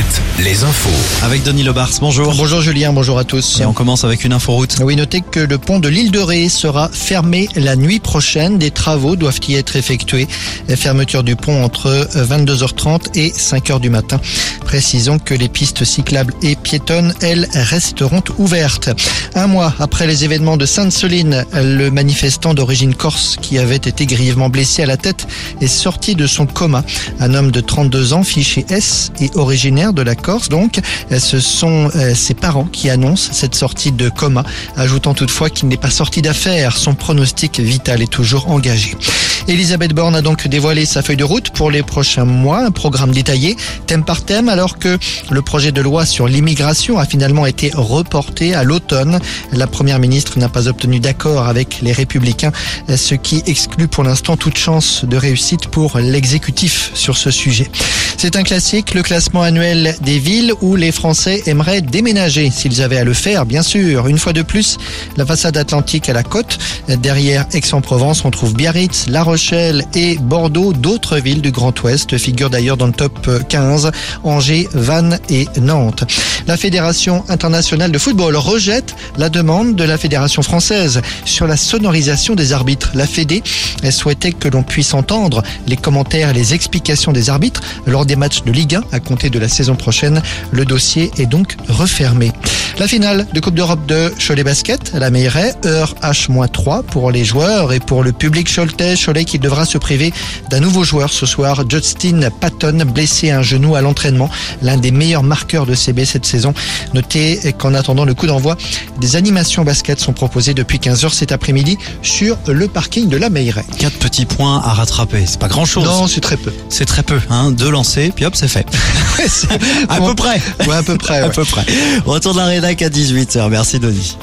7, les infos. Avec Denis Lebars, bonjour. Bonjour Julien, bonjour à tous. Et on commence avec une info route. Oui, notez que le pont de l'île de Ré sera fermé la nuit prochaine. Des travaux doivent y être effectués. La fermeture du pont entre 22h30 et 5h du matin. Précisons que les pistes cyclables et piétonnes, elles, resteront ouvertes. Un mois après les événements de Sainte-Soline, le manifestant d'origine corse qui avait été grièvement blessé à la tête est sorti de son coma. Un homme de 32 ans, fiché S et originaire de la Corse donc. Ce sont euh, ses parents qui annoncent cette sortie de coma, ajoutant toutefois qu'il n'est pas sorti d'affaire. Son pronostic vital est toujours engagé. Elisabeth Borne a donc dévoilé sa feuille de route pour les prochains mois, un programme détaillé, thème par thème, alors que le projet de loi sur l'immigration a finalement été reporté à l'automne. La première ministre n'a pas obtenu d'accord avec les républicains, ce qui exclut pour l'instant toute chance de réussite pour l'exécutif sur ce sujet. C'est un classique, le classement annuel des villes où les Français aimeraient déménager, s'ils avaient à le faire, bien sûr. Une fois de plus, la façade atlantique à la côte. Derrière Aix-en-Provence, on trouve Biarritz, La Rochelle et Bordeaux. D'autres villes du Grand Ouest figurent d'ailleurs dans le top 15. Angers, Vannes et Nantes. La Fédération internationale de football rejette la demande de la Fédération française sur la sonorisation des arbitres. La Fédé souhaitait que l'on puisse entendre les commentaires et les explications des arbitres lors des matchs de Ligue 1 à compter de la saison prochaine. Le dossier est donc refermé. La finale de Coupe d'Europe de Cholet Basket à la Meilleray, heure H-3 pour les joueurs et pour le public choletais. Cholet qui devra se priver d'un nouveau joueur ce soir, Justin Patton, blessé à un genou à l'entraînement, l'un des meilleurs marqueurs de CB cette saison. Notez qu'en attendant le coup d'envoi, des animations basket sont proposées depuis 15h cet après-midi sur le parking de la Meilleray. Quatre petits points à rattraper, c'est pas grand chose. Non, c'est très peu. C'est très peu, hein. Deux lancers, puis hop, c'est fait. à peu près. Ouais, à peu près. à ouais. peu près. Retour de la rédac à 18h. Merci Denis.